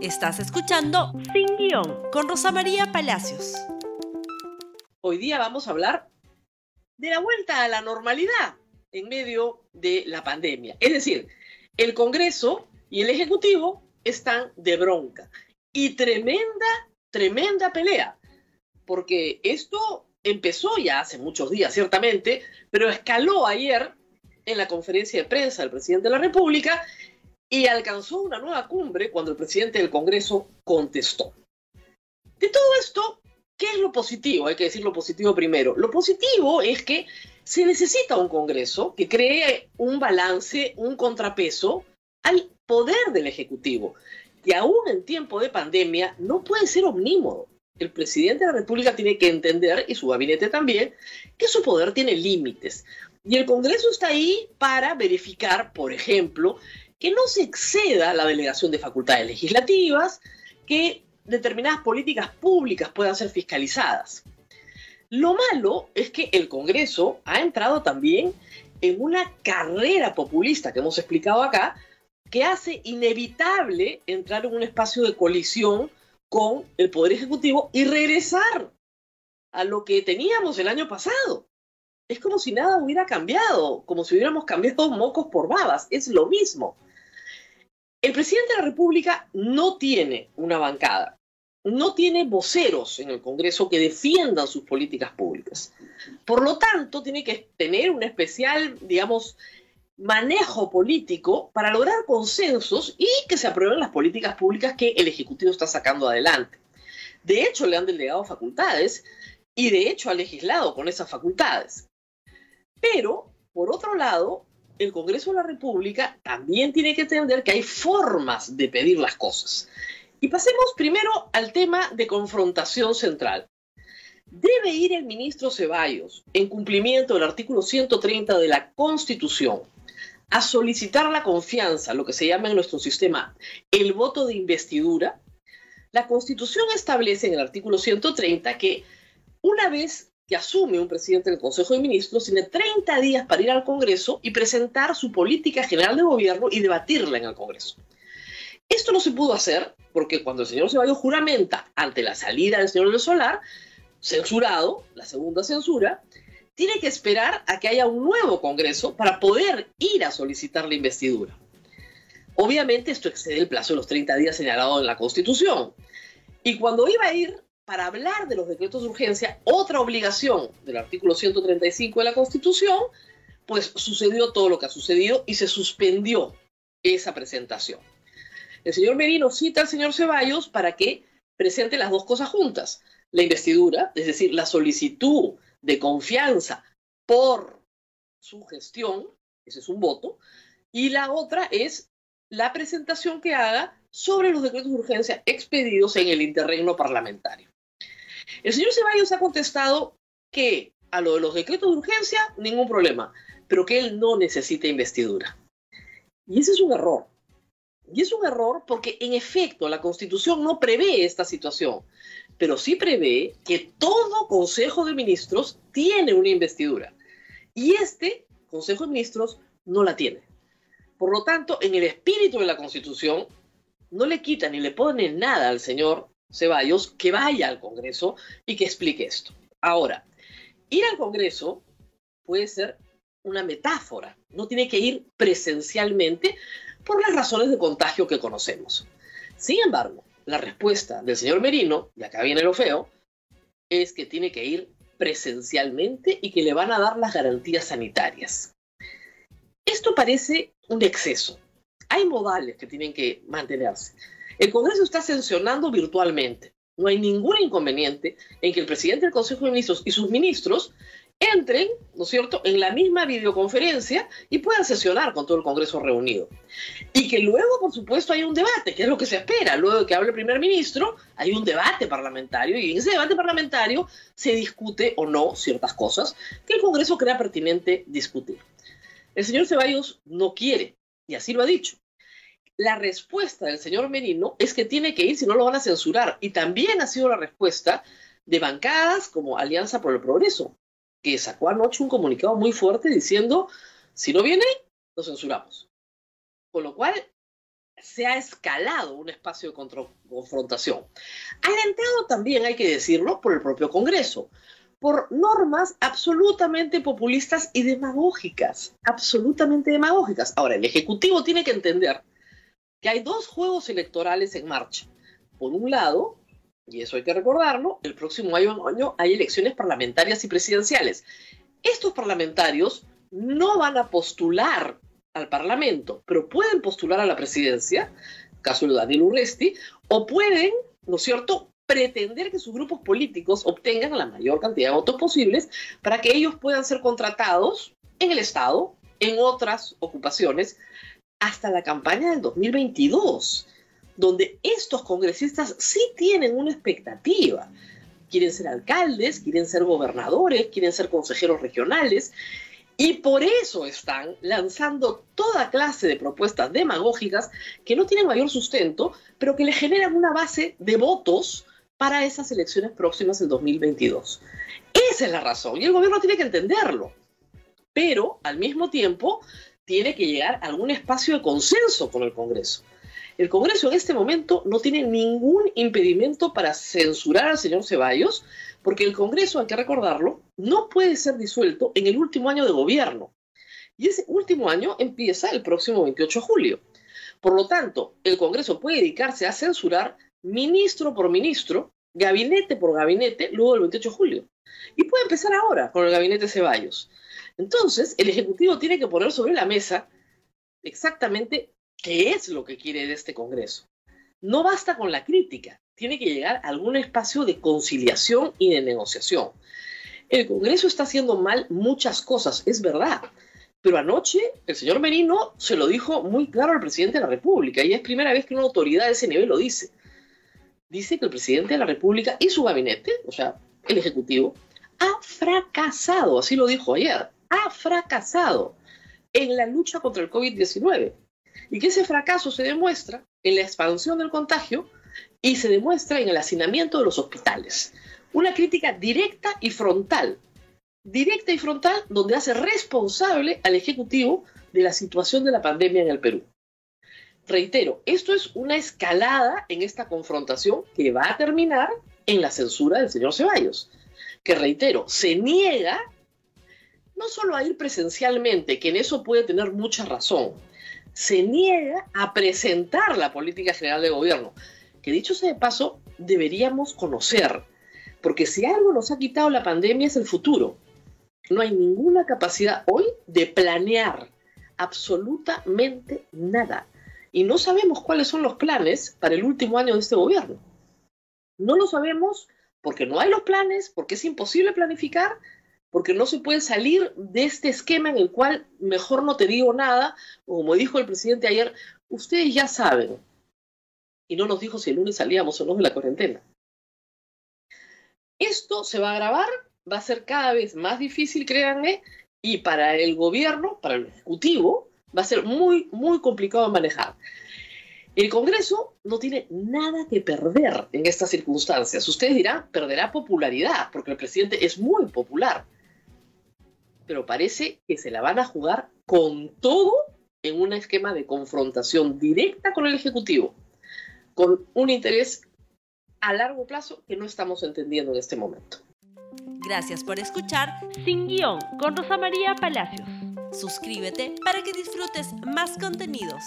Estás escuchando Sin Guión con Rosa María Palacios. Hoy día vamos a hablar de la vuelta a la normalidad en medio de la pandemia. Es decir, el Congreso y el Ejecutivo están de bronca. Y tremenda, tremenda pelea. Porque esto empezó ya hace muchos días, ciertamente, pero escaló ayer en la conferencia de prensa del presidente de la República y alcanzó una nueva cumbre cuando el presidente del Congreso contestó. De todo esto, ¿qué es lo positivo? Hay que decir lo positivo primero. Lo positivo es que se necesita un Congreso que cree un balance, un contrapeso al poder del Ejecutivo, que aún en tiempo de pandemia no puede ser omnímodo. El presidente de la República tiene que entender, y su gabinete también, que su poder tiene límites. Y el Congreso está ahí para verificar, por ejemplo, que no se exceda la delegación de facultades legislativas, que determinadas políticas públicas puedan ser fiscalizadas. Lo malo es que el Congreso ha entrado también en una carrera populista que hemos explicado acá, que hace inevitable entrar en un espacio de colisión con el Poder Ejecutivo y regresar a lo que teníamos el año pasado. Es como si nada hubiera cambiado, como si hubiéramos cambiado mocos por babas, es lo mismo. El presidente de la República no tiene una bancada, no tiene voceros en el Congreso que defiendan sus políticas públicas. Por lo tanto, tiene que tener un especial, digamos, manejo político para lograr consensos y que se aprueben las políticas públicas que el Ejecutivo está sacando adelante. De hecho, le han delegado facultades y de hecho ha legislado con esas facultades. Pero, por otro lado, el Congreso de la República también tiene que entender que hay formas de pedir las cosas. Y pasemos primero al tema de confrontación central. Debe ir el ministro Ceballos, en cumplimiento del artículo 130 de la Constitución, a solicitar la confianza, lo que se llama en nuestro sistema el voto de investidura. La Constitución establece en el artículo 130 que una vez que asume un presidente del Consejo de Ministros tiene 30 días para ir al Congreso y presentar su política general de gobierno y debatirla en el Congreso. Esto no se pudo hacer porque cuando el señor Ceballos juramenta ante la salida del señor del Solar, censurado, la segunda censura, tiene que esperar a que haya un nuevo Congreso para poder ir a solicitar la investidura. Obviamente esto excede el plazo de los 30 días señalado en la Constitución. Y cuando iba a ir para hablar de los decretos de urgencia, otra obligación del artículo 135 de la Constitución, pues sucedió todo lo que ha sucedido y se suspendió esa presentación. El señor Merino cita al señor Ceballos para que presente las dos cosas juntas. La investidura, es decir, la solicitud de confianza por su gestión, ese es un voto, y la otra es la presentación que haga sobre los decretos de urgencia expedidos en el interregno parlamentario. El señor Ceballos ha contestado que a lo de los decretos de urgencia, ningún problema, pero que él no necesita investidura. Y ese es un error. Y es un error porque, en efecto, la Constitución no prevé esta situación, pero sí prevé que todo Consejo de Ministros tiene una investidura. Y este Consejo de Ministros no la tiene. Por lo tanto, en el espíritu de la Constitución, no le quita ni le pone nada al señor Ceballos que vaya al Congreso y que explique esto. Ahora, ir al Congreso puede ser una metáfora, no tiene que ir presencialmente por las razones de contagio que conocemos. Sin embargo, la respuesta del señor Merino, y acá viene lo feo, es que tiene que ir presencialmente y que le van a dar las garantías sanitarias. Esto parece un exceso. Hay modales que tienen que mantenerse. El Congreso está sancionando virtualmente. No hay ningún inconveniente en que el presidente del Consejo de Ministros y sus ministros entren, ¿no es cierto?, en la misma videoconferencia y puedan sesionar con todo el Congreso reunido. Y que luego, por supuesto, haya un debate, que es lo que se espera. Luego de que hable el primer ministro, hay un debate parlamentario y en ese debate parlamentario se discute o no ciertas cosas que el Congreso crea pertinente discutir. El señor Ceballos no quiere, y así lo ha dicho la respuesta del señor Merino es que tiene que ir si no lo van a censurar. Y también ha sido la respuesta de bancadas como Alianza por el Progreso, que sacó anoche un comunicado muy fuerte diciendo, si no viene, lo censuramos. Con lo cual, se ha escalado un espacio de confrontación. Alentado también, hay que decirlo, por el propio Congreso, por normas absolutamente populistas y demagógicas, absolutamente demagógicas. Ahora, el Ejecutivo tiene que entender que hay dos juegos electorales en marcha. Por un lado, y eso hay que recordarlo, el próximo año, hay elecciones parlamentarias y presidenciales. Estos parlamentarios no van a postular al Parlamento, pero pueden postular a la presidencia, caso de Daniel Urresti, o pueden, ¿no es cierto?, pretender que sus grupos políticos obtengan la mayor cantidad de votos posibles para que ellos puedan ser contratados en el Estado, en otras ocupaciones, hasta la campaña del 2022, donde estos congresistas sí tienen una expectativa. Quieren ser alcaldes, quieren ser gobernadores, quieren ser consejeros regionales, y por eso están lanzando toda clase de propuestas demagógicas que no tienen mayor sustento, pero que le generan una base de votos para esas elecciones próximas del 2022. Esa es la razón y el gobierno tiene que entenderlo. Pero al mismo tiempo tiene que llegar a algún espacio de consenso con el Congreso. El Congreso en este momento no tiene ningún impedimento para censurar al señor Ceballos, porque el Congreso, hay que recordarlo, no puede ser disuelto en el último año de gobierno. Y ese último año empieza el próximo 28 de julio. Por lo tanto, el Congreso puede dedicarse a censurar ministro por ministro, gabinete por gabinete, luego del 28 de julio. Y puede empezar ahora con el gabinete Ceballos. Entonces, el Ejecutivo tiene que poner sobre la mesa exactamente qué es lo que quiere de este Congreso. No basta con la crítica, tiene que llegar a algún espacio de conciliación y de negociación. El Congreso está haciendo mal muchas cosas, es verdad, pero anoche el señor Merino se lo dijo muy claro al presidente de la República y es primera vez que una autoridad de ese nivel lo dice. Dice que el presidente de la República y su gabinete, o sea, el Ejecutivo, ha fracasado, así lo dijo ayer, ha fracasado en la lucha contra el COVID-19. Y que ese fracaso se demuestra en la expansión del contagio y se demuestra en el hacinamiento de los hospitales. Una crítica directa y frontal. Directa y frontal donde hace responsable al Ejecutivo de la situación de la pandemia en el Perú. Reitero, esto es una escalada en esta confrontación que va a terminar en la censura del señor Ceballos, que reitero, se niega no solo a ir presencialmente, que en eso puede tener mucha razón, se niega a presentar la política general de gobierno, que dicho sea de paso, deberíamos conocer, porque si algo nos ha quitado la pandemia es el futuro. No hay ninguna capacidad hoy de planear absolutamente nada. Y no sabemos cuáles son los planes para el último año de este gobierno. No lo sabemos porque no hay los planes, porque es imposible planificar porque no se puede salir de este esquema en el cual mejor no te digo nada, como dijo el presidente ayer, ustedes ya saben, y no nos dijo si el lunes salíamos o no de la cuarentena. Esto se va a grabar, va a ser cada vez más difícil, créanme, y para el gobierno, para el Ejecutivo, va a ser muy, muy complicado de manejar. El Congreso no tiene nada que perder en estas circunstancias. Ustedes dirán, perderá popularidad, porque el presidente es muy popular pero parece que se la van a jugar con todo en un esquema de confrontación directa con el Ejecutivo, con un interés a largo plazo que no estamos entendiendo en este momento. Gracias por escuchar Sin Guión con Rosa María Palacios. Suscríbete para que disfrutes más contenidos.